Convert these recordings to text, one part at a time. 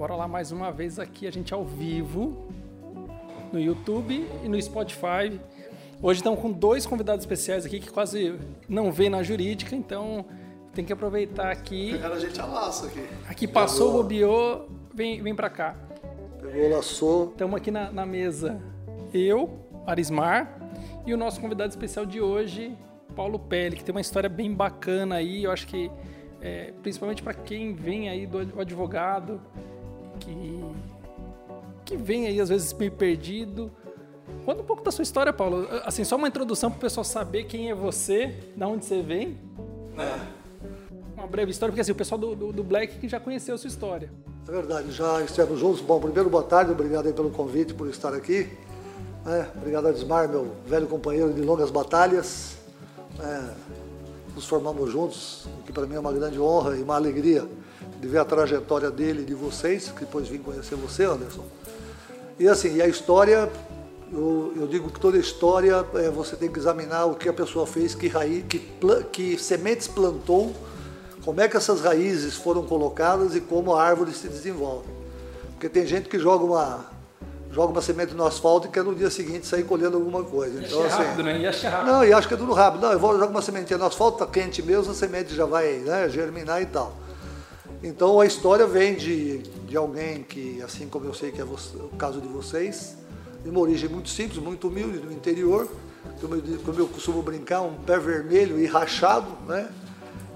Bora lá mais uma vez aqui, a gente ao vivo no YouTube e no Spotify. Hoje estamos com dois convidados especiais aqui que quase não vê na jurídica, então tem que aproveitar aqui. Pegaram a gente a laço aqui. Aqui passou, bobeou, vem, vem pra cá. Pegou, laçou. Estamos aqui na, na mesa eu, Arismar, e o nosso convidado especial de hoje, Paulo Pelle, que tem uma história bem bacana aí, eu acho que é, principalmente para quem vem aí do advogado, que, que vem aí às vezes meio perdido. Conta um pouco da sua história, Paulo. Assim, só uma introdução para o pessoal saber quem é você, de onde você vem. É. Uma breve história, porque assim, o pessoal do, do, do Black que já conheceu a sua história. É verdade, já estivemos juntos. Bom, primeiro, boa tarde, obrigado aí pelo convite, por estar aqui. É, obrigado a Desmar, meu velho companheiro de longas batalhas. É, nos formamos juntos, o que para mim é uma grande honra e uma alegria de ver a trajetória dele e de vocês, que depois vim conhecer você, Anderson. E assim, e a história, eu, eu digo que toda história é, você tem que examinar o que a pessoa fez, que raiz, que, que sementes plantou, como é que essas raízes foram colocadas e como a árvore se desenvolve. Porque tem gente que joga uma, joga uma semente no asfalto e quer no dia seguinte sair colhendo alguma coisa. Então, assim, rápido, né? E é rápido. Não, e acho que é tudo rápido. Não, eu vou jogar uma sementinha no asfalto, tá quente mesmo, a semente já vai né, germinar e tal. Então a história vem de, de alguém que, assim como eu sei que é você, o caso de vocês, de uma origem muito simples, muito humilde, do interior, como eu, como eu costumo brincar, um pé vermelho e rachado, né?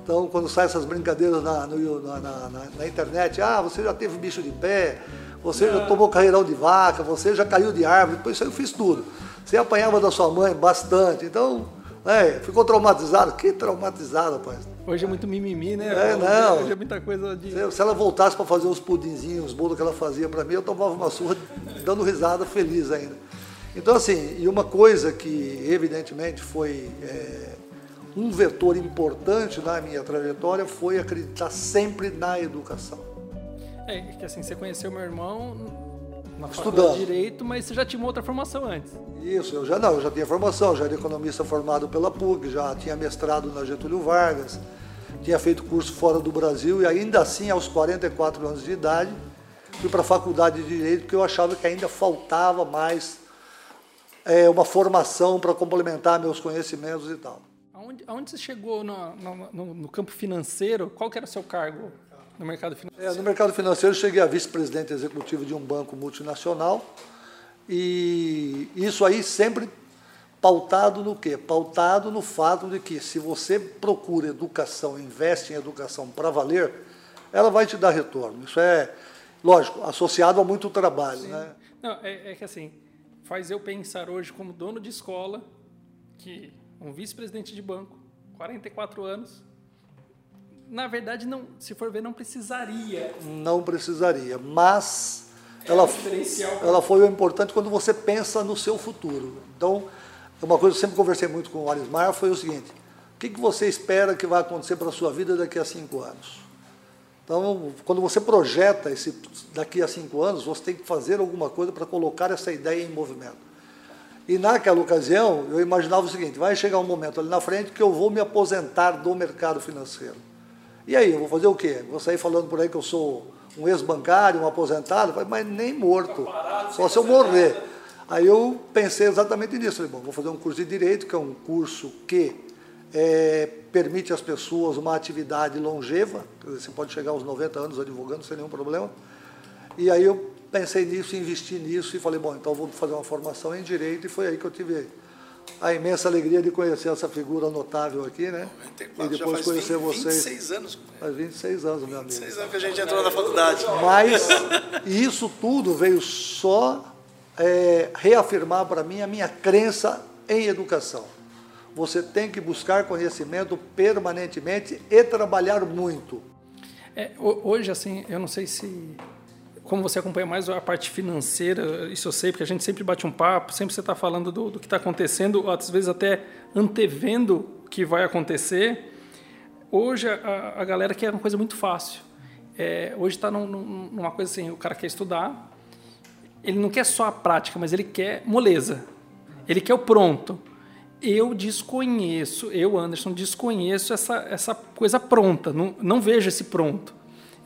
Então, quando saem essas brincadeiras na, no, na, na, na, internet, ah, você já teve bicho de pé, você já tomou carreirão de vaca, você já caiu de árvore, depois isso aí eu fiz tudo. Você apanhava da sua mãe bastante, então, é, ficou traumatizado? Que traumatizado, rapaz. Hoje é muito mimimi, né? É, não. Hoje é muita coisa de. Se, se ela voltasse para fazer os pudinzinhos, os bolos que ela fazia para mim, eu tomava uma surra dando risada feliz ainda. Então, assim, e uma coisa que evidentemente foi é, um vetor importante na minha trajetória foi acreditar sempre na educação. É, que assim, você conheceu meu irmão na Estudando. de Direito, mas você já tinha uma outra formação antes. Isso, eu já não, eu já tinha formação, já era economista formado pela PUC, já tinha mestrado na Getúlio Vargas, tinha feito curso fora do Brasil e ainda assim, aos 44 anos de idade, fui para a faculdade de Direito porque eu achava que ainda faltava mais é, uma formação para complementar meus conhecimentos e tal. Aonde, aonde você chegou no, no, no campo financeiro? Qual que era o seu cargo? No mercado financeiro? É, no mercado financeiro, cheguei a vice-presidente executivo de um banco multinacional. E isso aí sempre pautado no quê? Pautado no fato de que se você procura educação, investe em educação para valer, ela vai te dar retorno. Isso é, lógico, associado a muito trabalho. Né? Não, é, é que assim, faz eu pensar hoje como dono de escola que um vice-presidente de banco, 44 anos, na verdade, não, se for ver, não precisaria. Não precisaria, mas é ela, ela foi o importante quando você pensa no seu futuro. Então, uma coisa que eu sempre conversei muito com o Arismar foi o seguinte: o que, que você espera que vai acontecer para a sua vida daqui a cinco anos? Então, quando você projeta esse daqui a cinco anos, você tem que fazer alguma coisa para colocar essa ideia em movimento. E naquela ocasião, eu imaginava o seguinte: vai chegar um momento ali na frente que eu vou me aposentar do mercado financeiro. E aí, eu vou fazer o quê? Vou sair falando por aí que eu sou um ex-bancário, um aposentado? Mas nem morto, só se eu morrer. Aí eu pensei exatamente nisso. Falei, bom, vou fazer um curso de Direito, que é um curso que é, permite às pessoas uma atividade longeva, você pode chegar aos 90 anos advogando sem nenhum problema. E aí eu pensei nisso, investi nisso e falei, bom, então vou fazer uma formação em Direito e foi aí que eu tive a imensa alegria de conhecer essa figura notável aqui, né? 94, e depois conhecer 20, vocês. 26 anos. Faz 26 anos, meu amigo. 26 anos que a gente entrou na faculdade. Mas isso tudo veio só é, reafirmar para mim a minha crença em educação. Você tem que buscar conhecimento permanentemente e trabalhar muito. É, hoje, assim, eu não sei se como você acompanha mais a parte financeira, isso eu sei, porque a gente sempre bate um papo, sempre você está falando do, do que está acontecendo, às vezes até antevendo o que vai acontecer. Hoje a, a galera quer uma coisa muito fácil. É, hoje está num, numa coisa assim, o cara quer estudar, ele não quer só a prática, mas ele quer moleza. Ele quer o pronto. Eu desconheço, eu, Anderson, desconheço essa, essa coisa pronta. Não, não vejo esse pronto.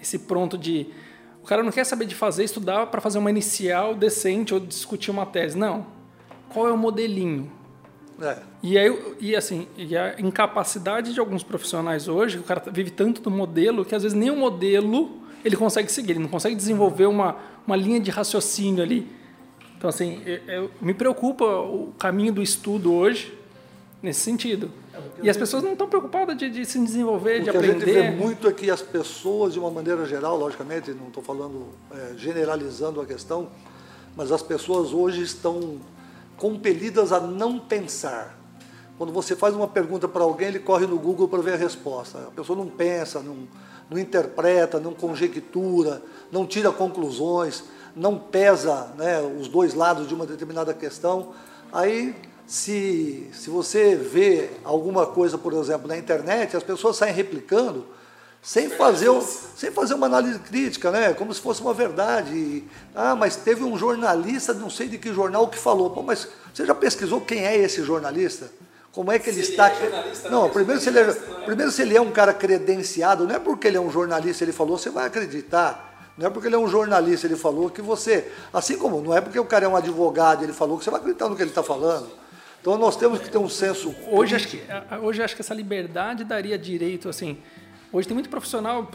Esse pronto de O cara não quer saber de fazer, estudar para fazer uma inicial decente ou discutir uma tese. Não. Qual é o modelinho? É. E, aí, e assim, e a incapacidade de alguns profissionais hoje, o cara vive tanto do modelo que às vezes nem o modelo ele consegue seguir, ele não consegue desenvolver uma, uma linha de raciocínio ali. Então, assim, eu, eu, me preocupa o caminho do estudo hoje nesse sentido. E as pessoas não estão preocupadas de, de, se desenvolver, o de aprender. O que a gente vê muito é que as pessoas, de uma maneira geral, logicamente, não estou falando é, generalizando a questão, mas as pessoas hoje estão compelidas a não pensar. Quando você faz uma pergunta para alguém, ele corre no Google para ver a resposta. A pessoa não pensa, não, não interpreta, não conjectura, não tira conclusões, não pesa né, os dois lados de uma determinada questão. Aí, se, se você vê alguma coisa, por exemplo, na internet, as pessoas saem replicando sem fazer, sem fazer uma análise crítica, né? como se fosse uma verdade. Ah, mas teve um jornalista, não sei de que jornal, que falou. Pô, mas você já pesquisou quem é esse jornalista? Como é que ele está. É não, primeiro se, ele é, é, primeiro se ele é um cara credenciado, não é porque ele é um jornalista ele falou, você vai acreditar. Não é porque ele é um jornalista ele falou que você. Assim como não é porque o cara é um advogado ele falou que você vai acreditar no que ele está falando. Então nós temos que ter um senso. Hoje acho que, hoje acho que essa liberdade daria direito, assim. Hoje tem muito profissional,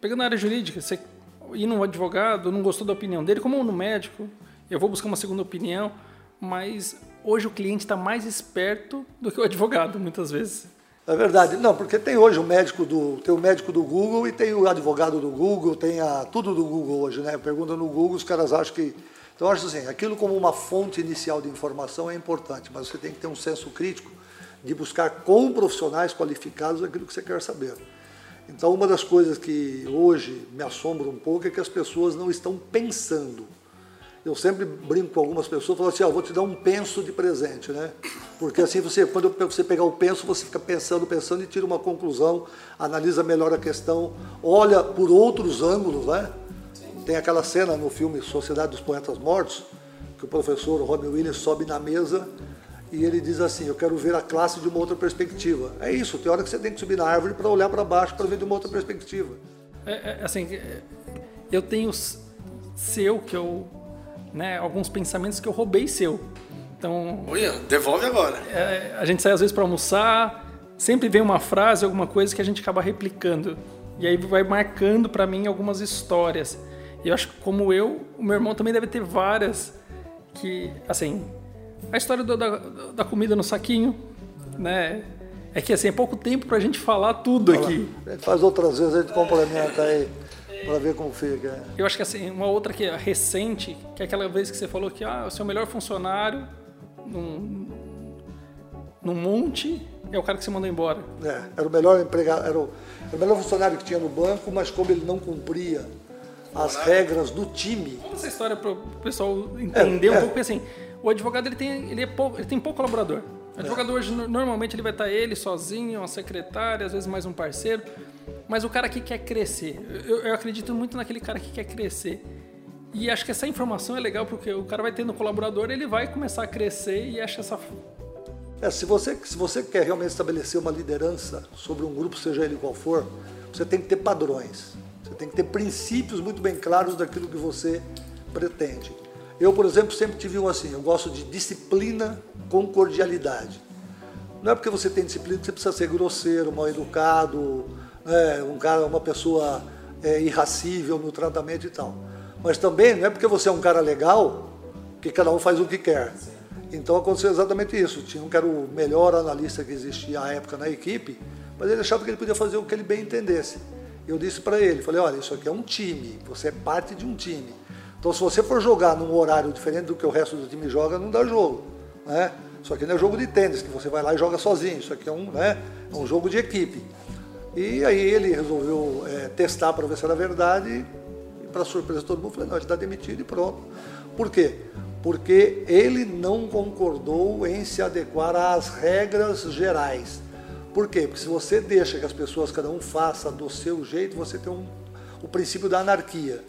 pegando a área jurídica, você ir num advogado, não gostou da opinião dele, como no médico, eu vou buscar uma segunda opinião, mas hoje o cliente está mais esperto do que o advogado, muitas vezes. É verdade. Não, porque tem hoje o médico do, tem o médico do Google e tem o advogado do Google, tem a, tudo do Google hoje, né? Pergunta no Google, os caras acham que. Então, acho assim, aquilo como uma fonte inicial de informação é importante, mas você tem que ter um senso crítico de buscar com profissionais qualificados aquilo que você quer saber. Então, uma das coisas que hoje me assombra um pouco é que as pessoas não estão pensando eu sempre brinco com algumas pessoas, falo assim, ó, vou te dar um penso de presente, né? Porque assim, você, quando você pegar o penso, você fica pensando, pensando e tira uma conclusão, analisa melhor a questão, olha por outros ângulos, né? Tem aquela cena no filme Sociedade dos Poetas Mortos, que o professor Robin Williams sobe na mesa e ele diz assim, eu quero ver a classe de uma outra perspectiva. É isso, tem hora que você tem que subir na árvore para olhar para baixo para ver de uma outra perspectiva. É, é, assim, eu tenho seu que eu né, alguns pensamentos que eu roubei seu. Então. Olha, devolve agora. É, a gente sai às vezes para almoçar, sempre vem uma frase, alguma coisa que a gente acaba replicando. E aí vai marcando para mim algumas histórias. E eu acho que, como eu, o meu irmão também deve ter várias. Que, assim, a história do, da, da comida no saquinho, né? É que assim, é pouco tempo para a gente falar tudo aqui. A gente faz outras vezes, a gente complementa aí para ver como fica. Eu acho que assim, uma outra que é recente, que é aquela vez que você falou que ah, o seu melhor funcionário num, num monte é o cara que você mandou embora. É, era o melhor empregado, era o, era o melhor funcionário que tinha no banco, mas como ele não cumpria as regras do time. Conta essa história para o pessoal entender é, um é. pouco, porque assim, o advogado ele tem, ele, é pouco, ele tem pouco colaborador. O advogado hoje, normalmente, ele vai estar ele sozinho, uma secretária, às vezes mais um parceiro. Mas o cara que quer crescer, eu, eu acredito muito naquele cara que quer crescer. E acho que essa informação é legal porque o cara vai tendo colaborador, ele vai começar a crescer e acha essa. É, se, você, se você quer realmente estabelecer uma liderança sobre um grupo, seja ele qual for, você tem que ter padrões. Você tem que ter princípios muito bem claros daquilo que você pretende. Eu, por exemplo, sempre tive um assim, eu gosto de disciplina com cordialidade. Não é porque você tem disciplina que você precisa ser grosseiro, mal educado, né, um cara, uma pessoa é, irracível no tratamento e tal. Mas também não é porque você é um cara legal que cada um faz o que quer. Então aconteceu exatamente isso. Tinha um que era o melhor analista que existia à época na equipe, mas ele achava que ele podia fazer o que ele bem entendesse. Eu disse para ele, falei, olha, isso aqui é um time, você é parte de um time. Então se você for jogar num horário diferente do que o resto do time joga, não dá jogo. Né? Isso aqui não é jogo de tênis, que você vai lá e joga sozinho. Isso aqui é um, né, é um jogo de equipe. E aí ele resolveu é, testar para ver se era verdade. E para surpresa de todo mundo, falei, não, ele está demitido e pronto. Por quê? Porque ele não concordou em se adequar às regras gerais. Por quê? Porque se você deixa que as pessoas, cada um faça do seu jeito, você tem um, o princípio da anarquia.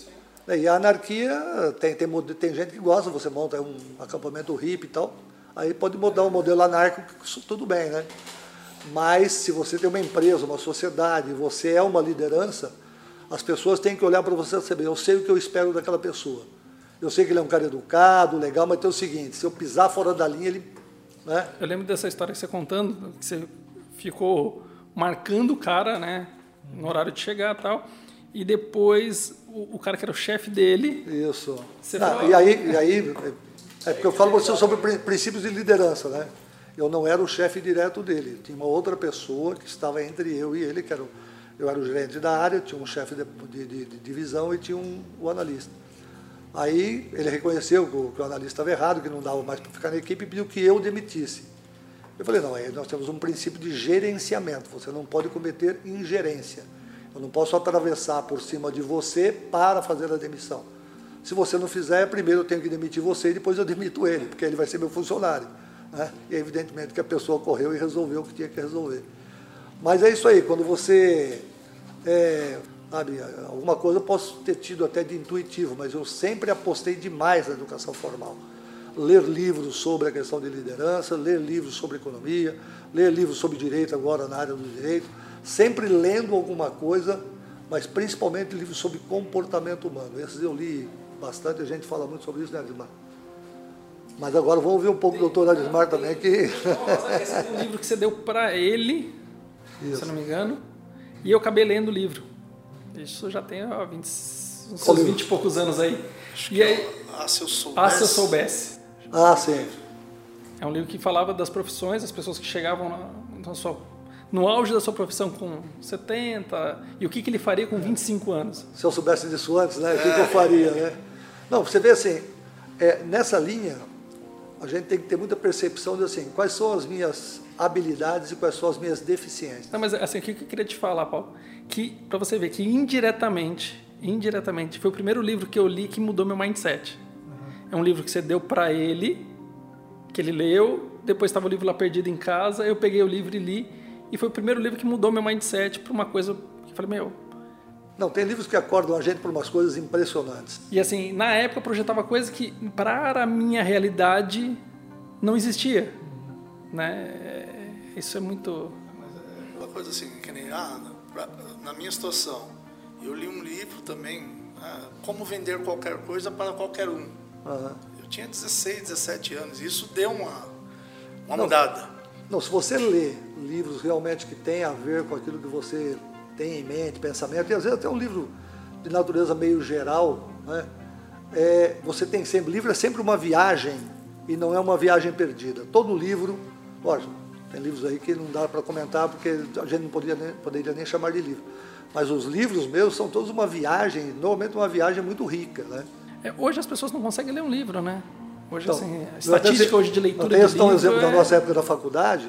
E a anarquia, tem, tem, tem gente que gosta, você monta um acampamento hippie e tal, aí pode mudar o modelo anárquico, tudo bem, né? Mas se você tem uma empresa, uma sociedade, você é uma liderança, As pessoas têm que olhar para você e saber, eu sei o que eu espero daquela pessoa. Eu sei que ele é um cara educado, legal, mas tem o seguinte, se eu pisar fora da linha, ele. Né? Eu lembro dessa história que você contando, que você ficou marcando o cara, né? No horário de chegar e tal. E depois o, o cara que era o chefe dele. Isso. Ah, e aí, e aí é porque eu falo você sobre princípios de liderança, né? Eu não era o chefe direto dele, tinha uma outra pessoa que estava entre eu e ele, que era o, eu era o gerente da área, tinha um chefe de, de, de, de divisão e tinha um, o analista. Aí ele reconheceu que o, que o analista estava errado, que não dava mais para ficar na equipe e pediu que eu demitisse. Eu falei, não, nós temos um princípio de gerenciamento, você não pode cometer ingerência. Eu não posso atravessar por cima de você para fazer a demissão. Se você não fizer, primeiro eu tenho que demitir você e depois eu demito ele, porque ele vai ser meu funcionário. Né? E evidentemente que a pessoa correu e resolveu o que tinha que resolver. Mas é isso aí, quando você. É, sabe, alguma coisa eu posso ter tido até de intuitivo, mas eu sempre apostei demais na educação formal. Ler livros sobre a questão de liderança, ler livros sobre economia, ler livros sobre direito agora na área do direito, sempre lendo alguma coisa, mas principalmente livros sobre comportamento humano. Esses eu li bastante, a gente fala muito sobre isso, né, Adismar? Mas agora vamos ouvir um pouco do doutor Adismar também, que... Esse é um livro que você deu para ele, isso. se eu não me engano, e eu acabei lendo o livro. Isso já tem ó, 20, uns seus 20 e poucos anos aí. Acho e aí, é, ah, se eu soubesse. Ah, se eu soubesse. Ah, sim. É um livro que falava das profissões, das pessoas que chegavam na, na sua no auge da sua profissão com 70 e o que, que ele faria com 25 anos? Se eu soubesse disso antes, né? O que, que eu faria, né? Não, você vê assim, é, nessa linha, a gente tem que ter muita percepção de assim, quais são as minhas habilidades e quais são as minhas deficiências. Não, mas assim, o que eu queria te falar, Paulo? Que, para você ver que indiretamente, indiretamente, foi o primeiro livro que eu li que mudou meu mindset. É um livro que você deu para ele, que ele leu, depois estava o livro lá perdido em casa, eu peguei o livro e li, e foi o primeiro livro que mudou meu mindset para uma coisa que eu falei, meu. Não, tem livros que acordam a gente por umas coisas impressionantes. E assim, na época eu projetava coisa que para a minha realidade não existia. Né? Isso é muito. Uma coisa assim, que nem. Ah, na minha situação, eu li um livro também, ah, Como Vender Qualquer Coisa para Qualquer Um. Uhum. Eu tinha 16, 17 anos. E isso deu uma, uma não, mudada. Não, se você lê livros realmente que têm a ver com aquilo que você tem em mente, pensamento, e às vezes até um livro de natureza meio geral, né? É, você tem sempre, livro é sempre uma viagem e não é uma viagem perdida. Todo livro, lógico, tem livros aí que não dá para comentar porque a gente não poderia nem, poderia nem chamar de livro. Mas os livros meus são todos uma viagem, normalmente uma viagem muito rica, né? É, hoje as pessoas não conseguem ler um livro, né? Hoje, então, assim, a estatística hoje de leitura tem, de um exemplo é... da nossa época da faculdade,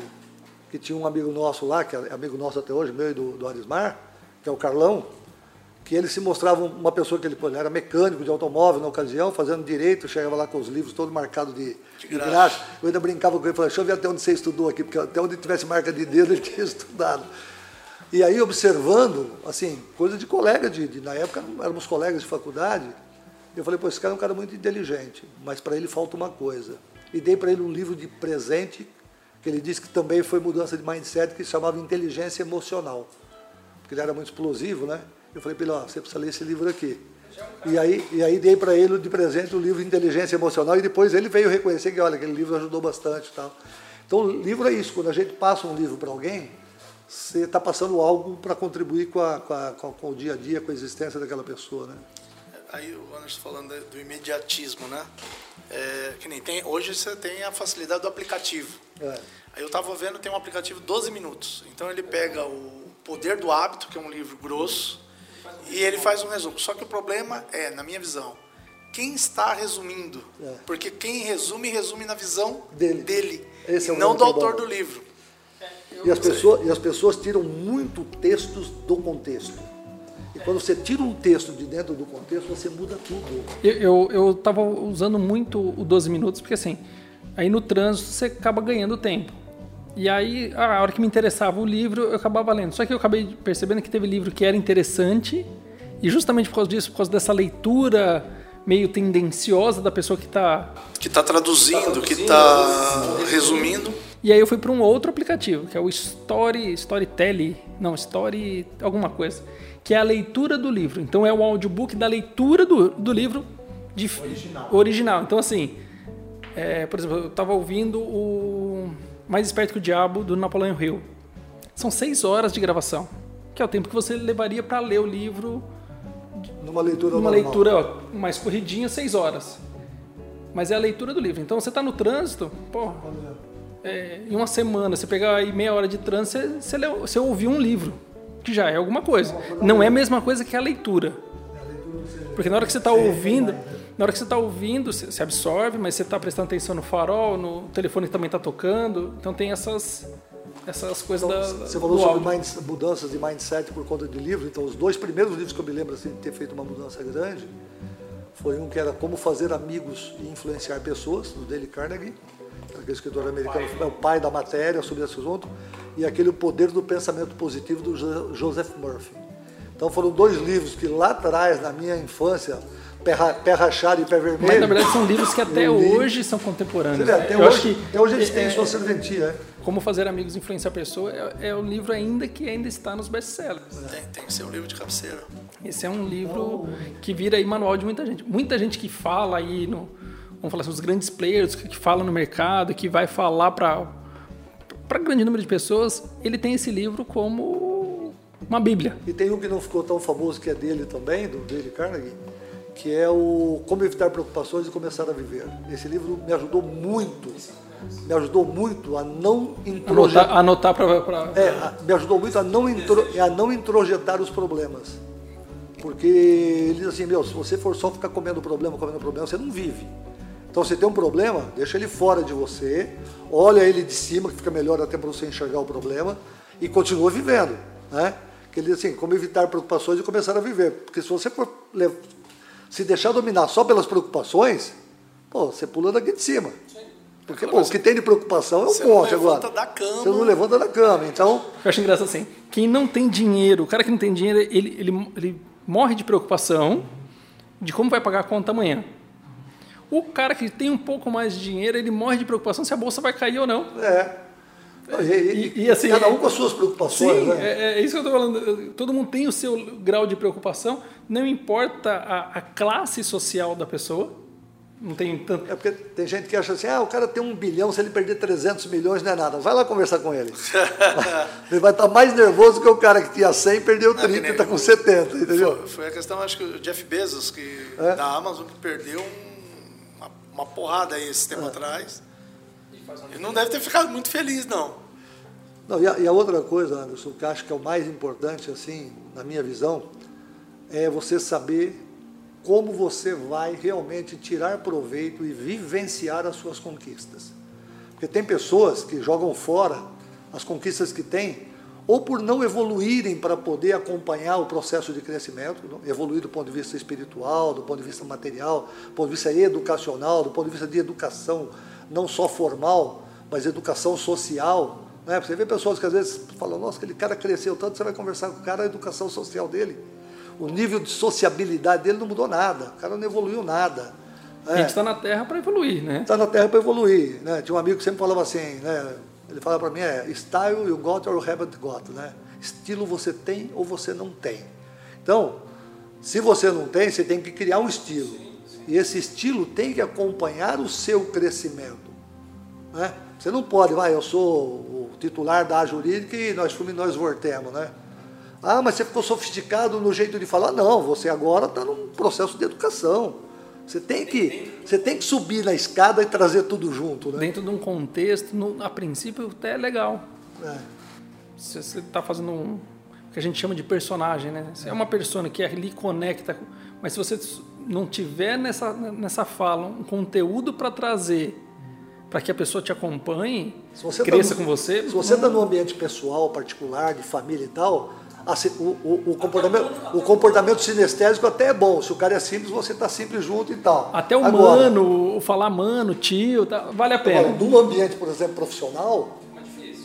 que tinha um amigo nosso lá, que é amigo nosso até hoje, meu e do, do Arismar, que é o Carlão, que ele se mostrava uma pessoa que ele, ele era mecânico de automóvel na ocasião, fazendo direito, chegava lá com os livros todos marcados de, de, graça. de graça. Eu ainda brincava com ele, falava, deixa eu ver até onde você estudou aqui, porque até onde tivesse marca de dedo ele tinha estudado. E aí, observando, assim, coisa de colega, de, de na época éramos colegas de faculdade, eu falei, pô, esse cara é um cara muito inteligente, mas para ele falta uma coisa. E dei para ele um livro de presente, que ele disse que também foi mudança de mindset, que se chamava Inteligência Emocional. Porque ele era muito explosivo, né? Eu falei para ele, ó, você precisa ler esse livro aqui. E aí, e aí dei para ele de presente o livro Inteligência Emocional e depois ele veio reconhecer que, olha, aquele livro ajudou bastante e tal. Então, livro é isso. Quando a gente passa um livro para alguém, você está passando algo para contribuir com, a, com, a, com, o dia a dia, com a existência daquela pessoa, né? Aí o Anderson falando do imediatismo, né? É, que nem tem, hoje você tem a facilidade do aplicativo. É. Aí eu estava vendo, tem um aplicativo 12 minutos. Então ele pega o Poder do Hábito, que é um livro grosso, e ele faz um resumo. Só que o problema é, na minha visão, quem está resumindo. É. Porque quem resume, resume na visão dele, dele é e não do autor do livro. E as, pessoas, e as pessoas tiram muito textos do contexto. E quando você tira um texto de dentro do contexto, você muda tudo. Eu estava usando muito o 12 minutos, porque assim, aí no trânsito você acaba ganhando tempo. E aí, a hora que me interessava o livro, eu acabava lendo. Só que eu acabei percebendo que teve livro que era interessante, e justamente por causa disso, por causa dessa leitura meio tendenciosa da pessoa que está... Que está traduzindo, tá traduzindo, que está resumindo. E aí eu fui para um outro aplicativo, que é o Story, Storytelling, não, Story alguma coisa, que é a leitura do livro. Então é o audiobook da leitura do, do livro de, original. original. Então assim, é, por exemplo, eu estava ouvindo o Mais Esperto que o Diabo, do Napoleão Hill. São seis horas de gravação, que é o tempo que você levaria para ler o livro numa leitura numa leitura mais corridinha, seis horas. Mas é a leitura do livro. Então você está no trânsito, pô, é, em uma semana, você pegar aí meia hora de trânsito, você, você, leu, você ouviu um livro, que já é alguma coisa. Não é a mesma coisa que a leitura. Porque na hora que você está ouvindo, na hora que você está ouvindo, você absorve, mas você está prestando atenção no farol, no telefone também está tocando. Então tem essas essas coisas então, da. Você falou sobre mind, mudanças de mindset por conta de livros. Então, os dois primeiros livros que eu me lembro assim, de ter feito uma mudança grande foi um que era Como Fazer Amigos e Influenciar Pessoas, do Dale Carnegie, aquele escritor americano, o pai. o pai da matéria sobre esse assunto, e aquele O Poder do Pensamento Positivo, do Joseph Murphy. Então, foram dois livros que lá atrás, na minha infância, pé, pé rachado e pé vermelho. Mas na verdade são livros que até hoje são contemporâneos. Vê, até, eu hoje, que, até hoje eles têm é, sua serventia. É. Como Fazer Amigos Influenciar a Pessoa é, é o livro ainda que ainda está nos best-sellers. Tem, tem que ser um livro de cabeceira. Esse é um livro que vira aí manual de muita gente. Muita gente que fala aí no, vamos falar assim, os grandes players que, que falam no mercado, que vai falar para para grande número de pessoas, ele tem esse livro como uma bíblia. E tem um que não ficou tão famoso que é dele também, do Dale Carnegie, que é o Como Evitar Preocupações e Começar a Viver. Esse livro me ajudou muito, me ajudou muito a não introjetar... Anotar, para... Pra... É, me ajudou muito a não, intro, a não introjetar os problemas. Porque ele diz assim, meu, se você for só ficar comendo problema, comendo problema, você não vive. Então, você tem um problema, deixa ele fora de você, olha ele de cima, que fica melhor até para você enxergar o problema, e continua vivendo. Né? Que ele diz assim, como evitar preocupações e começar a viver. Porque se você for se deixar dominar só pelas preocupações, pô, você pula daqui de cima. Porque, pô, o que tem de preocupação é um monte agora. Você não levanta da cama. Você não levanta da cama, então... Eu acho engraçado assim, quem não tem dinheiro, o cara que não tem dinheiro, ele, ele, ele morre de preocupação de como vai pagar a conta amanhã. O cara que tem um pouco mais de dinheiro, ele morre de preocupação se a bolsa vai cair ou não. É. E, e, e, assim, cada um com as suas preocupações. Sim, né? é, é, isso que eu estou falando. Todo mundo tem o seu grau de preocupação, não importa a, a, classe social da pessoa. Não tem tanto. É porque tem gente que acha assim: ah, o cara tem um bilhão, se ele perder 300 milhões não é nada. Vai lá conversar com ele. ele vai estar mais nervoso que o cara que tinha 100 perdeu 30 e está com 70, entendeu? Foi, foi, a questão, acho que o Jeff Bezos, que, é? da Amazon, que perdeu um, uma, porrada aí esse tempo é. atrás ele não deve ter ficado muito feliz, não. Não, e a, e a, outra coisa, Anderson, que acho que é o mais importante, assim, na minha visão, é você saber como você vai realmente tirar proveito e vivenciar as suas conquistas. Porque tem pessoas que jogam fora as conquistas que têm, ou por não evoluírem para poder acompanhar o processo de crescimento, evoluir do ponto de vista espiritual, do ponto de vista material, do ponto de vista educacional, do ponto de vista de educação não só formal, mas educação social. Né? Você vê pessoas que às vezes falam, nossa, aquele cara cresceu tanto, você vai conversar com o cara, a educação social dele. O nível de sociabilidade dele não mudou nada, o cara não evoluiu nada. É. A gente está na Terra para evoluir, né? Está na Terra para evoluir. Né? Tinha um amigo que sempre falava assim, né? Ele falava para mim, é, style you got or haven't got. Né? Estilo você tem ou você não tem. Então, se você não tem, você tem que criar um estilo. E esse estilo tem que acompanhar o seu crescimento. Né? Você não pode, vai, eu sou o titular da jurídica e nós fomos nós voltemos, né? Ah, mas você ficou sofisticado no jeito de falar. Não, você agora está num processo de educação. Você tem que, você tem que subir na escada e trazer tudo junto. Né? Dentro de um contexto, no, a princípio até é legal. É. Você está fazendo um, o que a gente chama de personagem, né? Você é uma pessoa que ali conecta, mas se você não tiver nessa, nessa fala um conteúdo para trazer para que a pessoa te acompanhe, tá cresça tá no, com você. Se você está no ambiente pessoal, particular, de família e tal, assim, o, o, o, comportamento, o comportamento sinestésico até é bom. Se o cara é simples, você está simples junto e tal. Até o Agora, mano, o falar mano, tio, tá, vale a pena. Agora, num ambiente, por exemplo, profissional,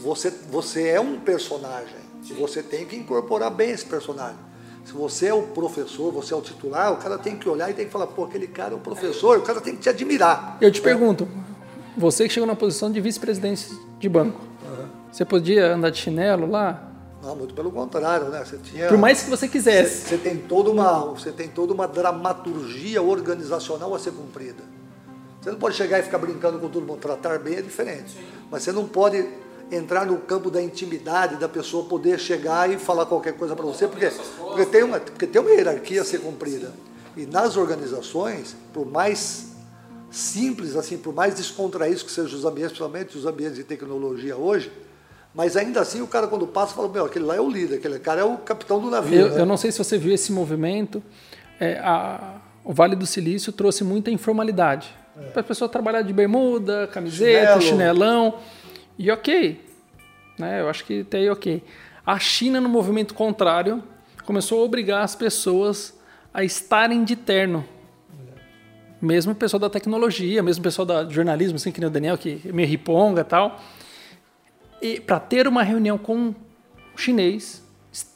você, você é um personagem. E você tem que incorporar bem esse personagem. Se você é o professor, você é o titular, o cara tem que olhar e tem que falar, pô, aquele cara é o professor, o cara tem que te admirar. Eu te pergunto, Você que chegou na posição de vice-presidente de banco. Uhum. Você podia andar de chinelo lá? Não, muito pelo contrário, né? Você tinha, Por mais que você quisesse. Você, você, tem toda uma, você tem toda uma dramaturgia organizacional a ser cumprida. Você não pode chegar e ficar brincando com todo mundo. Tratar bem é diferente. Mas você não pode entrar no campo da intimidade da pessoa poder chegar e falar qualquer coisa para você, porque, porque, tem uma, porque tem uma hierarquia a ser cumprida. E nas organizações, por mais simples, assim, por mais descontraídos que sejam os ambientes, principalmente os ambientes de tecnologia hoje, mas ainda assim o cara quando passa fala, meu, aquele lá é o líder, aquele cara é o capitão do navio. Eu, né? eu não sei se você viu esse movimento, é, a, o Vale do Silício trouxe muita informalidade. É. Para a pessoa trabalhar de bermuda, camiseta, Chinelo. chinelão. E ok, né? eu acho que tem ok. A China, no movimento contrário, começou a obrigar as pessoas a estarem de terno. Mesmo o pessoal da tecnologia, mesmo o pessoal da jornalismo, assim, que nem o Daniel, que é meio riponga e tal. E para ter uma reunião com o chinês,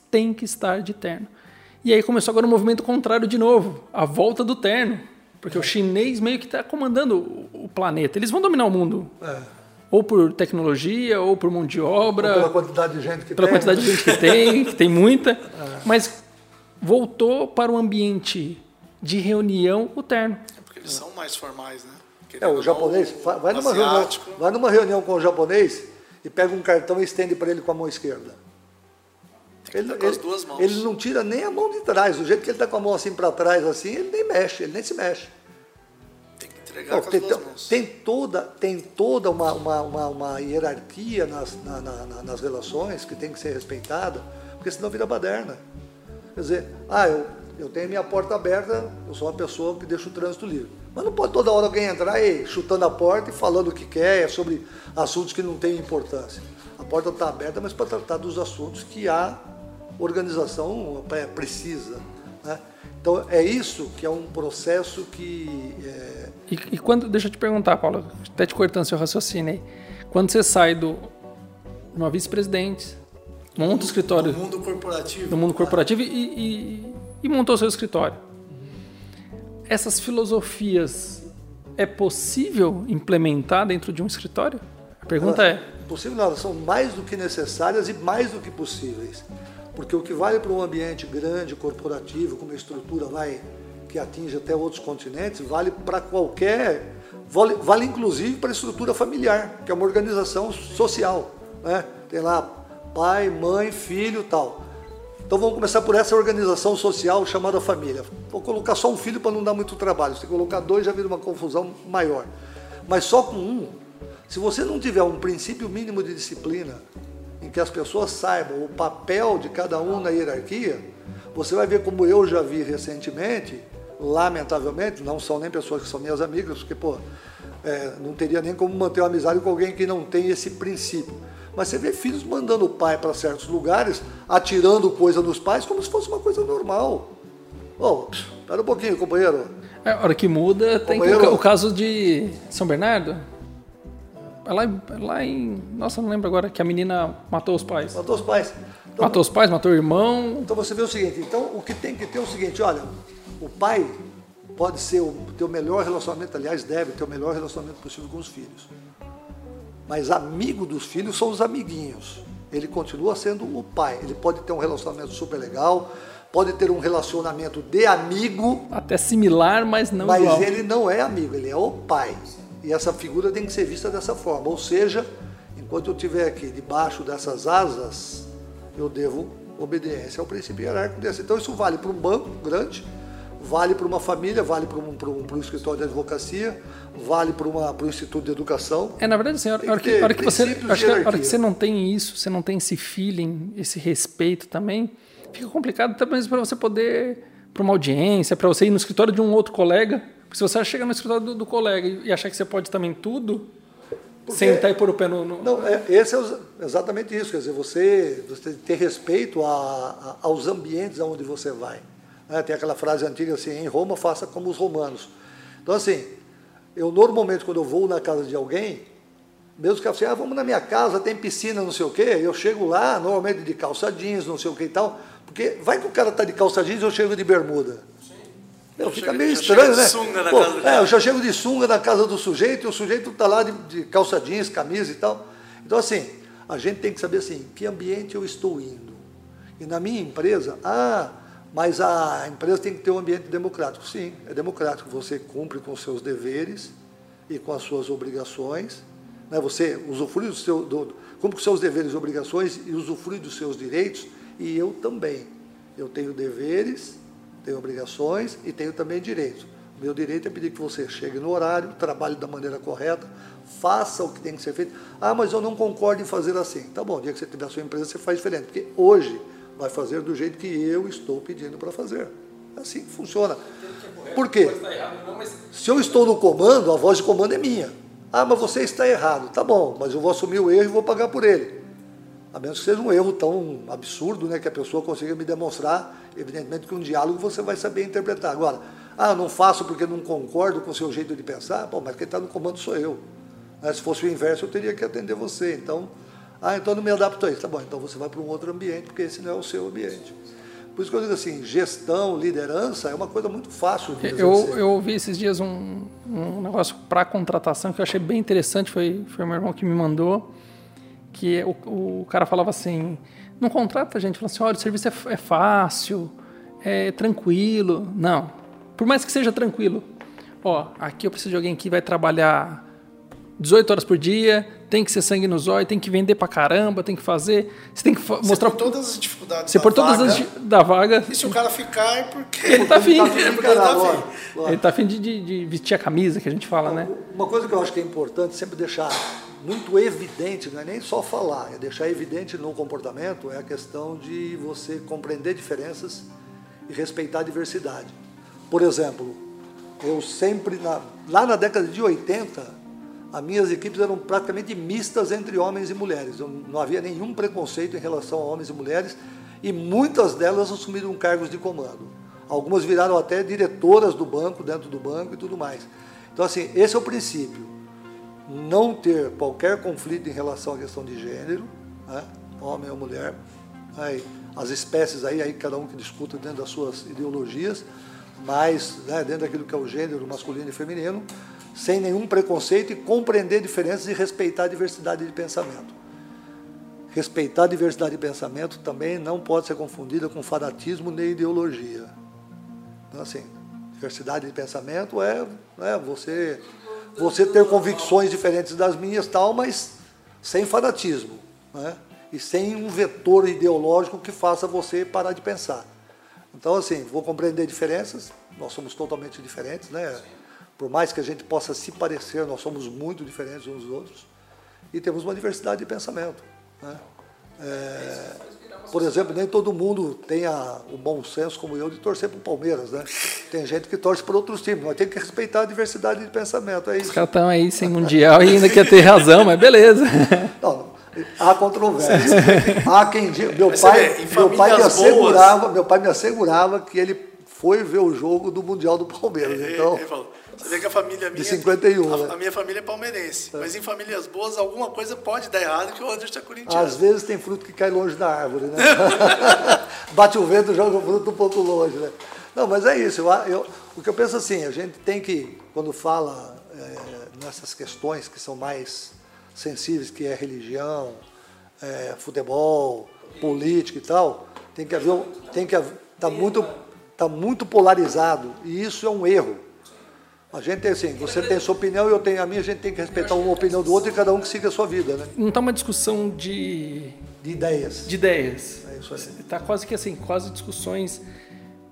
tem que estar de terno. E aí começou agora o um movimento contrário de novo, a volta do terno. Porque é. o chinês meio que está comandando o planeta. Eles vão dominar o mundo. É ou por tecnologia, ou por mão de obra. Ou pela quantidade de gente que pela tem. Pela quantidade de gente que tem, que tem muita. É. Mas voltou para o ambiente de reunião o terno. É porque eles são mais formais, né? é, o japonês, vai numa, reunião, vai numa reunião com o japonês e pega um cartão e estende para ele com a mão esquerda. Ele, tá ele, ele, não tira nem a mão de trás. Do jeito que ele está com a mão assim para trás, assim, ele nem mexe, ele nem se mexe. Entregar com tem, as duas mãos. Tem toda, tem toda uma, uma, uma, uma hierarquia nas, na, na, nas relações que tem que ser respeitada, porque senão vira baderna. Quer dizer, ah, eu, eu tenho minha porta aberta, eu sou uma pessoa que deixa o trânsito livre. Mas não pode toda hora alguém entrar e chutando a porta e falando o que quer é sobre assuntos que não têm importância. A porta está aberta, mas para tratar dos assuntos que a organização é, precisa. Né? Então é isso que é um processo que. É... E, e, quando, deixa eu te perguntar, Paulo, até te cortando seu raciocínio aí. Quando você sai do uma vice-presidente, monta o escritório. Do mundo corporativo. Do mundo corporativo e, e, e montou seu escritório. Essas filosofias é possível implementar dentro de um escritório? A pergunta é. Possível não, são mais do que necessárias e mais do que possíveis. Porque o que vale para um ambiente grande, corporativo, com uma estrutura vai, que atinge até outros continentes, vale para qualquer. Vale, vale inclusive para a estrutura familiar, que é uma organização social. Né? Tem lá pai, mãe, filho tal. Então vamos começar por essa organização social chamada família. Vou colocar só um filho para não dar muito trabalho. Se colocar dois já vira uma confusão maior. Mas só com um, se você não tiver um princípio mínimo de disciplina, em que as pessoas saibam o papel de cada um na hierarquia, você vai ver como eu já vi recentemente, lamentavelmente, não são nem pessoas que são minhas amigas, porque, pô, é, não teria nem como manter uma amizade com alguém que não tem esse princípio. Mas você vê filhos mandando o pai para certos lugares, atirando coisa nos pais, como se fosse uma coisa normal. Oh, espera um pouquinho, companheiro. É, a hora que muda, tem o, o caso de São Bernardo, é lá, é lá em. Nossa, não lembro agora que a menina matou os pais. Matou os pais. Então, matou os pais, matou o irmão. Então você vê o seguinte: então o que tem que ter é o seguinte: olha, o pai pode ser o teu melhor relacionamento, aliás, deve ter o melhor relacionamento possível com os filhos. Mas amigo dos filhos são os amiguinhos. Ele continua sendo o pai. Ele pode ter um relacionamento super legal, pode ter um relacionamento de amigo. Até similar, mas não mas igual. Mas ele não é amigo, ele é o pai. E essa figura tem que ser vista dessa forma. Ou seja, enquanto eu estiver aqui debaixo dessas asas, eu devo obediência ao princípio hierárquico desse. Então isso vale para um banco grande, vale para uma família, vale para um, um, um escritório de advocacia, vale para, um instituto de educação. É, na verdade, assim, a hora que, hora que você, acho que a hora que você não tem isso, você não tem esse feeling, esse respeito também, fica complicado também para você poder, para uma audiência, para você ir no escritório de um outro colega, se você chega no escritório do, do colega e achar que você pode também tudo, Porque, sentar e pôr o pé no. no... Não, é, esse é exatamente isso. Quer dizer, você, você ter respeito a, a, aos ambientes aonde você vai. Né? Tem aquela frase antiga assim: em Roma, faça como os romanos. Então, assim, eu normalmente, quando eu vou na casa de alguém, mesmo que assim, ah, vamos na minha casa, tem piscina, não sei o quê, eu chego lá, normalmente de calça jeans, não sei o que e tal, porque vai que o cara está de calça jeans eu chego de bermuda. Meu, fica meio estranho, né? Pô, é, eu já chego de sunga na casa do sujeito e o sujeito está lá de, de calça jeans, camisa e tal. Então, assim, a gente tem que saber assim, que ambiente eu estou indo. E na minha empresa, ah, mas a empresa tem que ter um ambiente democrático. Sim, é democrático. Você cumpre com seus deveres e com as suas obrigações. Né? Você usufrui do seu, do, cumpre com seus deveres e obrigações e usufrui dos seus direitos. E eu também. Eu tenho deveres, tenho obrigações e tenho também direitos. Meu direito é pedir que você chegue no horário, trabalhe da maneira correta, faça o que tem que ser feito. Ah, mas eu não concordo em fazer assim. Tá bom, o dia que você tiver a sua empresa, você faz diferente. Porque hoje vai fazer do jeito que eu estou pedindo para fazer. É assim que funciona. Por quê? Se eu estou no comando, a voz de comando é minha. Ah, mas você está errado. Tá bom, mas eu vou assumir o erro e vou pagar por ele. A menos que seja um erro tão absurdo, né, que a pessoa consiga me demonstrar, evidentemente que um diálogo você vai saber interpretar. Agora, ah, não faço porque não concordo com o seu jeito de pensar, bom, mas quem está no comando sou eu. Né, se fosse o inverso, eu teria que atender você. Então, ah, então não me adapto a isso. Tá bom, então você vai para um outro ambiente, porque esse não é o seu ambiente. Por isso que eu digo assim, gestão, liderança é uma coisa muito fácil de Eu, eu ouvi esses dias um, um negócio para contratação que eu achei bem interessante, foi, foi meu irmão que me mandou, que o, o cara falava assim, não contrata a gente, fala assim, olha, o serviço é, é fácil, é tranquilo. Não, por mais que seja tranquilo, ó, aqui eu preciso de alguém que vai trabalhar 18 horas por dia, tem que ser sangue no zóio, tem que vender pra caramba, tem que fazer. Você tem que você mostrar. Por todas as dificuldades. Você por todas vaga, as da vaga. E se o cara ficar é porque. Ele tá afim. Ele tá afim, ele tá afim de, de, de, vestir a camisa que a gente fala, né? Uma coisa que eu acho que é importante sempre deixar muito evidente, não é nem só falar, é deixar evidente no comportamento, é a questão de você compreender diferenças e respeitar a diversidade. Por exemplo, eu sempre, na, lá na década de 80, as minhas equipes eram praticamente mistas entre homens e mulheres. Não havia nenhum preconceito em relação a homens e mulheres e muitas delas assumiram cargos de comando. Algumas viraram até diretoras do banco, dentro do banco e tudo mais. Então, assim, esse é o princípio. Não ter qualquer conflito em relação à questão de gênero, né? homem ou mulher. Aí, as espécies aí, aí cada um que discuta dentro das suas ideologias, mas né, dentro daquilo que é o gênero masculino e feminino, sem nenhum preconceito e compreender diferenças e respeitar a diversidade de pensamento. Respeitar a diversidade de pensamento também não pode ser confundida com fanatismo nem ideologia. Então, assim, diversidade de pensamento é, é você, você ter convicções diferentes das minhas, tal, mas sem fanatismo. Né? E sem um vetor ideológico que faça você parar de pensar. Então, assim, vou compreender diferenças, nós somos totalmente diferentes, né? Por mais que a gente possa se parecer, nós somos muito diferentes uns dos outros e temos uma diversidade de pensamento. Né? É, por exemplo, nem todo mundo tem a, o bom senso, como eu, de torcer para o Palmeiras. Né? Tem gente que torce para outros times, mas tem que respeitar a diversidade de pensamento. É isso. Os caras estão aí sem Mundial e ainda quer ter razão, mas beleza. Não, há controvérsia. há quem diga. Meu pai, meu pai me assegurava, meu pai me assegurava que ele foi ver o jogo do Mundial do Palmeiras. Então, ele falou, você vê que a família minha. De 51. A, né? a minha família é palmeirense. É. Mas em famílias boas, alguma coisa pode dar errado que o Anderson é corintiano. Às vezes tem fruto que cai longe da árvore, né? Bate o vento, joga o fruto um pouco longe, né? Não, mas é isso. Eu, eu, o que eu penso assim, a gente tem que, quando fala é, nessas questões que são mais sensíveis, que é religião, é, futebol, política e tal, tem que haver, tem que tá muito, tá muito polarizado e isso é um erro. A gente tem assim, você tem a sua opinião, eu tenho a minha, a gente tem que respeitar uma opinião do outro e cada um que siga a sua vida, né? Não está uma discussão de... De ideias. De ideias. É isso aí. Está quase que assim, quase discussões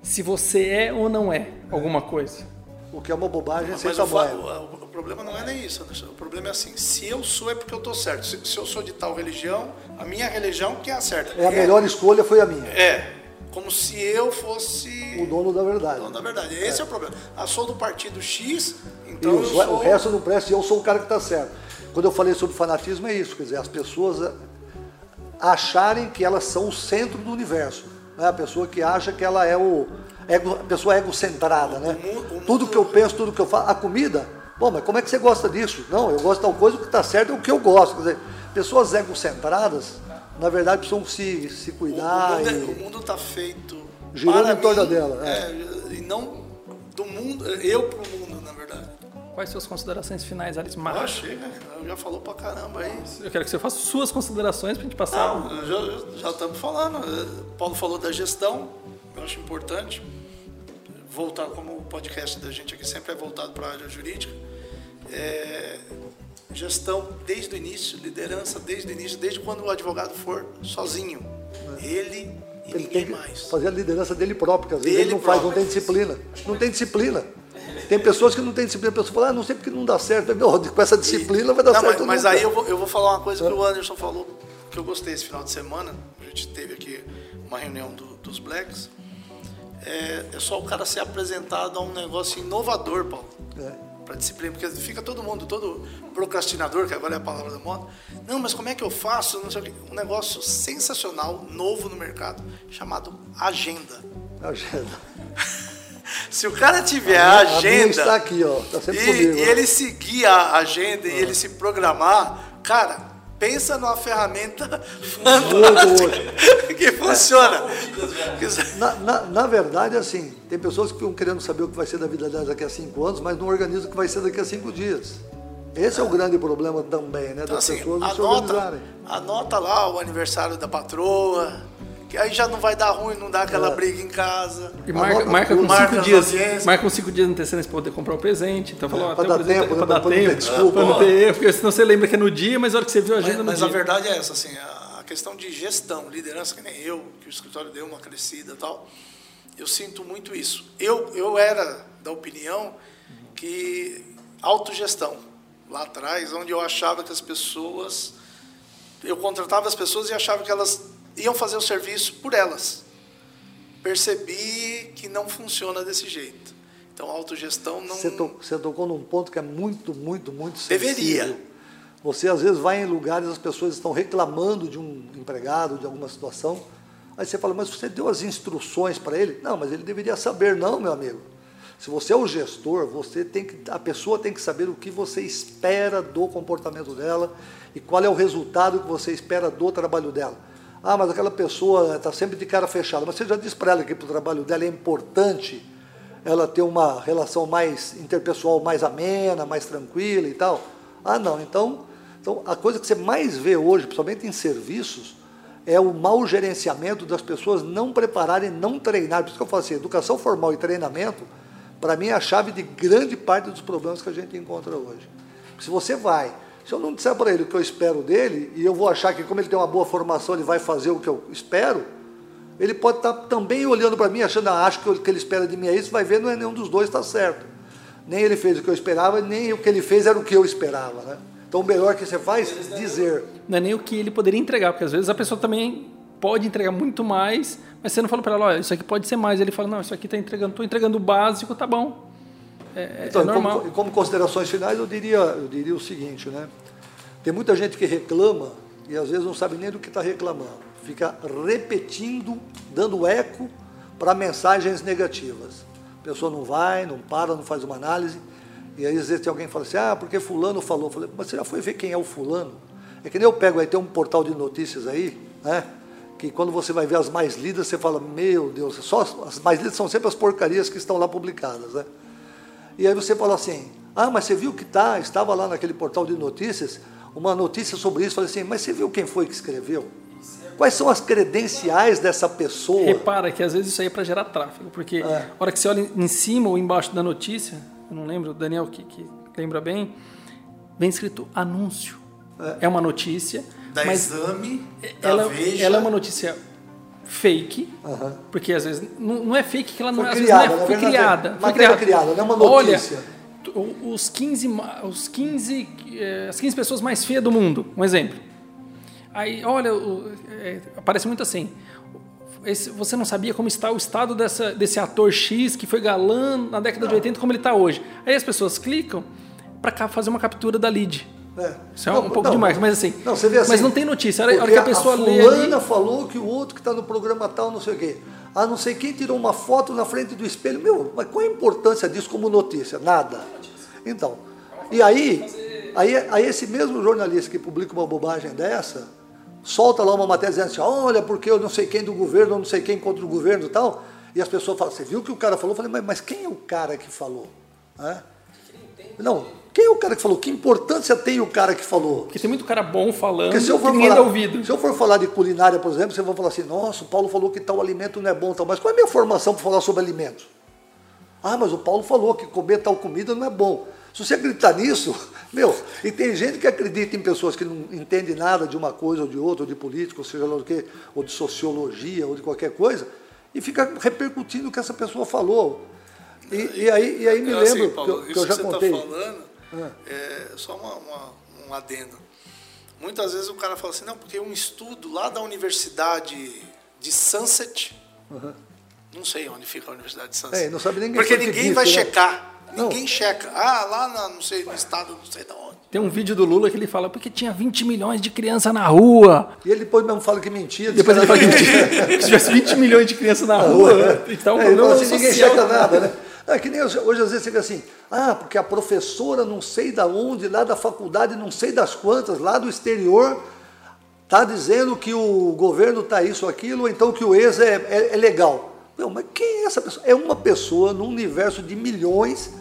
se você é ou não é alguma coisa. O que é uma bobagem Mas sem tamanho. O, o, problema não é nem isso, Anderson. O problema é assim, se eu sou é porque eu estou certo. Se, se, eu sou de tal religião, a minha religião que é a certa. É a melhor escolha foi a minha. É, como se eu fosse o dono da verdade. O dono da verdade. Esse é, é o problema. Eu sou do partido X, então isso, sou... o resto não presta e eu sou o cara que está certo. Quando eu falei sobre fanatismo é isso, quer dizer, as pessoas eh, acharem que elas são o centro do universo. Né? A pessoa que acha que ela é o ego, a pessoa egocentrada, né? O mundo, o mundo... Tudo que eu penso, tudo que eu faço, a comida, bom, mas como é que você gosta disso? Não, eu gosto de tal coisa, o que está certo é o que eu gosto. Quer dizer, pessoas egocentradas na verdade precisam se, se cuidar. O mundo é- está feito. Girando em torno dela. É. É, e não do mundo, eu para o mundo, na verdade. Quais suas considerações finais, Alice Marques? Ah, chega, já falou pra caramba aí. Eu quero que você faça suas considerações pra gente passar. Não, já, já estamos falando. Paulo falou da gestão, eu acho importante. Voltar, como o podcast da gente aqui sempre é voltado para a área jurídica. É, gestão desde o início, liderança desde o início, desde quando o advogado for sozinho. É. Ele e ele ninguém mais. Fazer a liderança dele próprio, que às vezes ele não próprio. faz, não tem disciplina. Não tem disciplina. Tem pessoas que não têm disciplina, a pessoa fala, ah, não sei porque não dá certo. Meu, com essa disciplina vai dar não, certo. Mas, mas aí eu vou, eu vou falar uma coisa que o Anderson falou, que eu gostei esse final de semana. A gente teve aqui uma reunião do, dos Blacks. É, é, só o cara ser apresentado a um negócio inovador, Paulo. É para disciplina, porque fica todo mundo, todo procrastinador, que agora é a palavra da moda. Não, mas como é que eu faço? Um negócio sensacional, novo no mercado, chamado agenda. Agenda. Se o cara tiver a, a agenda. está aqui, ó. Tá sempre e, comigo, e ele seguir a agenda ah. e ele se programar, cara, pensa numa ferramenta fantástica que funciona. Na, na, na, verdade, assim, tem pessoas que ficam querendo saber o que vai ser da vida delas daqui a cinco anos, mas não organizam o que vai ser daqui a cinco dias. Esse é o grande problema também, né? Então, das assim, pessoas anota, se organizarem. Anota lá o aniversário da patroa, que aí já não vai dar ruim, não dá aquela é. briga em casa. E marca, marca com marca cinco dias. Marca com cinco dias de antecedência para poder comprar o presente. Então falou, é, para dar tempo, para dar tempo, desculpa. Para não ter erro, porque senão você lembra que é no dia, mas a hora que você viu a agenda mas, no mas dia. Mas a verdade é essa, assim, a questão de gestão, liderança, que nem eu, que o escritório deu uma crescida e tal, eu sinto muito isso. Eu, eu era da opinião que autogestão, lá atrás, onde eu achava que as pessoas, eu contratava as pessoas e achava que elas iam fazer o serviço por elas. Percebi que não funciona desse jeito. Então, a autogestão não. Você, to, você tocou num ponto que é muito, muito, muito sensível. Deveria. Você, às vezes, vai em lugares, as pessoas estão reclamando de um empregado, de alguma situação. Aí você fala, mas você deu as instruções para ele? Não, mas ele deveria saber, não, meu amigo. Se você é o gestor, você tem que, a pessoa tem que saber o que você espera do comportamento dela e qual é o resultado que você espera do trabalho dela. Ah, mas aquela pessoa está sempre de cara fechada. Mas você já disse para ela que para o trabalho dela é importante ela ter uma relação mais interpessoal mais amena, mais tranquila e tal. Ah, não. Então, então a coisa que você mais vê hoje, principalmente em serviços, é o mau gerenciamento das pessoas não prepararem, não treinar. Por isso que eu falo assim, educação formal e treinamento, para mim é a chave de grande parte dos problemas que a gente encontra hoje. Se você vai se eu não disser para ele o que eu espero dele, e eu vou achar que, como ele tem uma boa formação, ele vai fazer o que eu espero, ele pode estar tá também olhando para mim, achando, ah, acho que o que ele espera de mim é isso, vai ver, não é nenhum dos dois está certo. Nem ele fez o que eu esperava, nem o que ele fez era o que eu esperava. Né? Então, o melhor que você faz é dizer. Não é nem o que ele poderia entregar, porque às vezes a pessoa também pode entregar muito mais, mas você não fala para ela, olha, isso aqui pode ser mais. Ele fala, não, isso aqui está entregando, estou entregando o básico, tá bom. É, é, então, é normal. Como, como, considerações finais, eu diria, eu diria o seguinte, né? Tem muita gente que reclama e às vezes não sabe nem do que está reclamando. Fica repetindo, dando eco para mensagens negativas. A pessoa não vai, não para, não faz uma análise. E aí às vezes tem alguém que fala assim, ah, porque fulano falou. Eu falei, mas você já foi ver quem é o fulano? É que nem eu pego aí, tem um portal de notícias aí, né? Que quando você vai ver as mais lidas, você fala, meu Deus, só as mais lidas são sempre as porcarias que estão lá publicadas, né? E aí você fala assim, ah, mas você viu que tá, estava lá naquele portal de notícias uma notícia sobre isso, falei assim, mas você viu quem foi que escreveu? Quais são as credenciais dessa pessoa? Repara que às vezes isso aí é para gerar tráfego, porque é. a hora que você olha em cima ou embaixo da notícia, eu não lembro, Daniel que, que lembra bem, vem escrito anúncio. É, é uma notícia. Da mas exame, ela, da veja. ela é uma notícia fake, uhum. porque às vezes não, não, é fake que ela não, foi criada, não é, foi criada. Foi criada, criada, não é uma notícia. Olha, os 15, os 15, eh, as 15 pessoas mais feias do mundo, um exemplo. Aí, olha, é, aparece muito assim. Esse, você não sabia como está o estado dessa, desse ator X que foi galã na década não. de 80, como ele está hoje. Aí as pessoas clicam para fazer uma captura da lead. É. Isso é não, um pouco não, demais, mas assim, não, você vê assim. Mas não tem notícia. A hora que a pessoa a lê. Fulana ali... falou que o outro que está no programa tal, não sei o quê. Ah, não sei quem tirou uma foto na frente do espelho. Meu, mas qual a importância disso como notícia? Nada. Então, e aí, aí, aí esse mesmo jornalista que publica uma bobagem dessa, solta lá uma matéria dizendo assim, olha, porque eu não sei quem do governo, eu não sei quem contra o governo e tal, E as pessoas falam, você viu o que o cara falou? Eu falei, mas, mas quem é o cara que falou? Hã? Não, quem é o cara que falou? Que importância tem o cara que falou? Porque tem muito cara bom falando Porque se eu for que ninguém falar, dá ouvido. Se eu for falar de culinária, por exemplo, você vai falar assim, nossa, o Paulo falou que tal alimento não é bom, tal, mas qual é a minha formação para falar sobre alimentos? Ah, mas o Paulo falou que comer tal comida não é bom. Se você acreditar nisso, meu, e tem gente que acredita em pessoas que não entendem nada de uma coisa ou de outra, ou de política, ou seja lá o quê, ou de sociologia, ou de qualquer coisa, e fica repercutindo o que essa pessoa falou. E, e aí, e aí me Assim, lembro Paulo, que, eu, que isso eu já você tá contei. É só uma, uma- um adendo. Muitas vezes o cara fala assim, não, porque um estudo lá da Universidade de Sunset, não sei onde fica a Universidade de Sunset. É, não sabe ninguém Porque ninguém vai né? checar. Não. Ninguém checa. Ah, lá na, não sei, no estado, não sei de onde. Tem um vídeo do Lula que ele fala porque tinha 20 milhões de crianças na rua. E ele depois mesmo fala que mentia. Depois ele fala que mentira. tinha- se tivesse 20 milhões de crianças na rua, então o É, ele problema fala assim, ninguém checa nada, né? É que nem hoje, às vezes fica assim, ah, porque a professora não sei da onde, lá da faculdade, não sei das quantas, lá do exterior, está dizendo que o governo está isso, aquilo, então que o ex é, é- é legal. Não, mas quem é essa pessoa? É uma pessoa num universo de milhões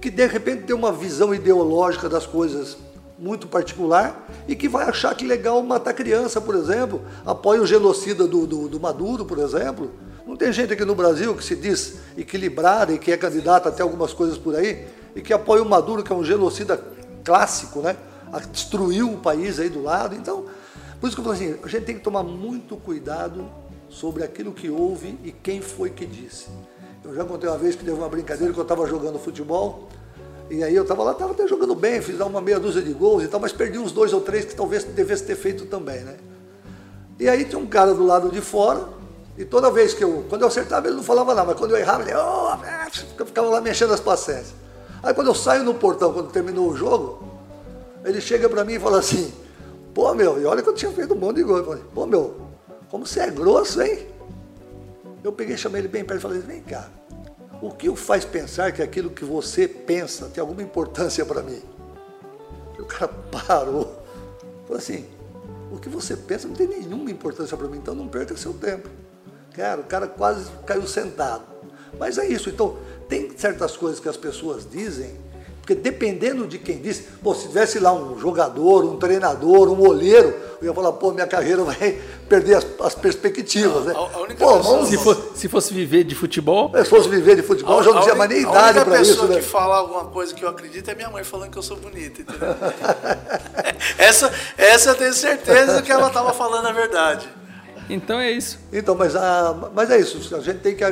que de repente tem uma visão ideológica das coisas muito particular e que vai achar que legal matar criança, por exemplo, apoia o genocida do, do, do Maduro, por exemplo. Não tem gente aqui no Brasil que se diz equilibrada e que é candidata até algumas coisas por aí e que apoia o Maduro, que é um genocida clássico, né? Destruiu o país aí do lado. Então, por isso que eu falo assim, a gente tem que tomar muito cuidado sobre aquilo que houve e quem foi que disse. Eu já contei uma vez que teve uma brincadeira que eu estava jogando futebol e aí eu estava lá, estava até jogando bem, fiz uma meia dúzia de gols e tal, mas perdi uns dois ou três que talvez devesse ter feito também, né? E aí tinha um cara do lado de fora, e toda vez que eu, quando eu acertava ele não falava nada, mas quando eu errava ele, oh, eu ficava lá mexendo as paciências. Aí quando eu saio no portão, quando terminou o jogo, ele chega para mim e fala assim, pô meu, e olha que eu tinha feito um monte de gol, eu falei, pô meu, como você é grosso, hein? Eu peguei, chamei ele bem perto e falei, vem cá, o que o faz pensar que aquilo que você pensa tem alguma importância para mim? E o cara parou. Falou assim, o que você pensa não tem nenhuma importância para mim, então não perca seu tempo. Cara, o cara quase caiu sentado. Mas é isso, então tem certas coisas que as pessoas dizem, porque dependendo de quem diz, pô, se tivesse lá um jogador, um treinador, um olheiro, eu ia falar, pô, minha carreira vai perder as, as perspectivas, né? a- a única pô, pessoa- vamos, Se fosse, se fosse viver de futebol, se fosse viver de futebol, eu já não tinha mais nem idade para isso, pessoa né? que fala alguma coisa que eu acredito é minha mãe falando que eu sou bonita, entendeu? essa, essa eu tenho certeza que ela estava falando a verdade. Então é isso. Então, mas, a, mas é isso. A gente tem que,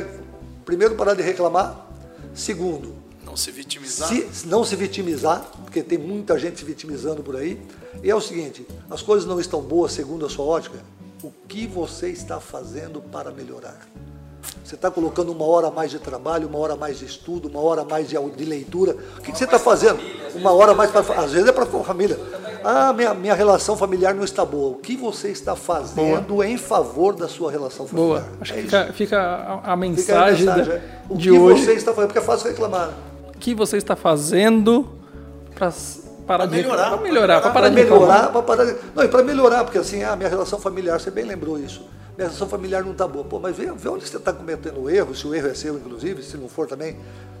primeiro, parar de reclamar. Segundo, Não se vitimizar. se, não se vitimizar, porque tem muita gente se vitimizando por aí. E é o seguinte: as coisas não estão boas segundo a sua ótica. O que você está fazendo para melhorar? Você está colocando uma hora a mais de trabalho, uma hora a mais de estudo, uma hora a mais de, de leitura. O que, que você está fazendo? Uma hora a mais para. Às vezes é para a família. Ah, minha, minha relação familiar não está boa. O que você está fazendo em favor da sua relação familiar? Boa. Acho É que fica, fica a, a Fica aí a mensagem, mensagem, da- é. O de que hoje. você está fazendo? Porque é fácil reclamar. O que você está fazendo para parar de melhorar, Para melhorar, para parar Para de melhorar, para parar. de- Não, e para melhorar, porque assim, a minha relação familiar, você bem lembrou isso. Minha relação familiar não está boa. Pô, mas vê, vê onde você está cometendo erro, se o erro é seu, inclusive, se não for também,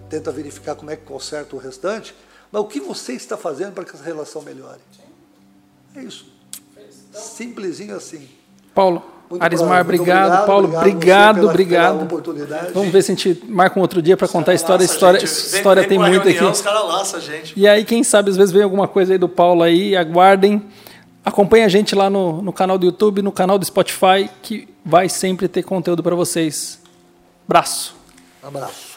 tenta verificar como é que conserta o restante. Mas o que você está fazendo para que essa relação melhore? É isso. Simplesinho assim. Paulo, Muito Arismar, muito obrigado. Paulo, obrigado, obrigado. pela oportunidade. Vamos ver se a gente marca um outro dia para contar a história. História, Laça. Vem- história vem tem pra muito reunião, aqui. Os caras laçam a gente. E aí, quem sabe, às vezes vem alguma coisa aí do Paulo aí, aguardem. Acompanhe a gente lá no, no canal do YouTube, no canal do Spotify, que vai sempre ter conteúdo para vocês. Braço. Um abraço.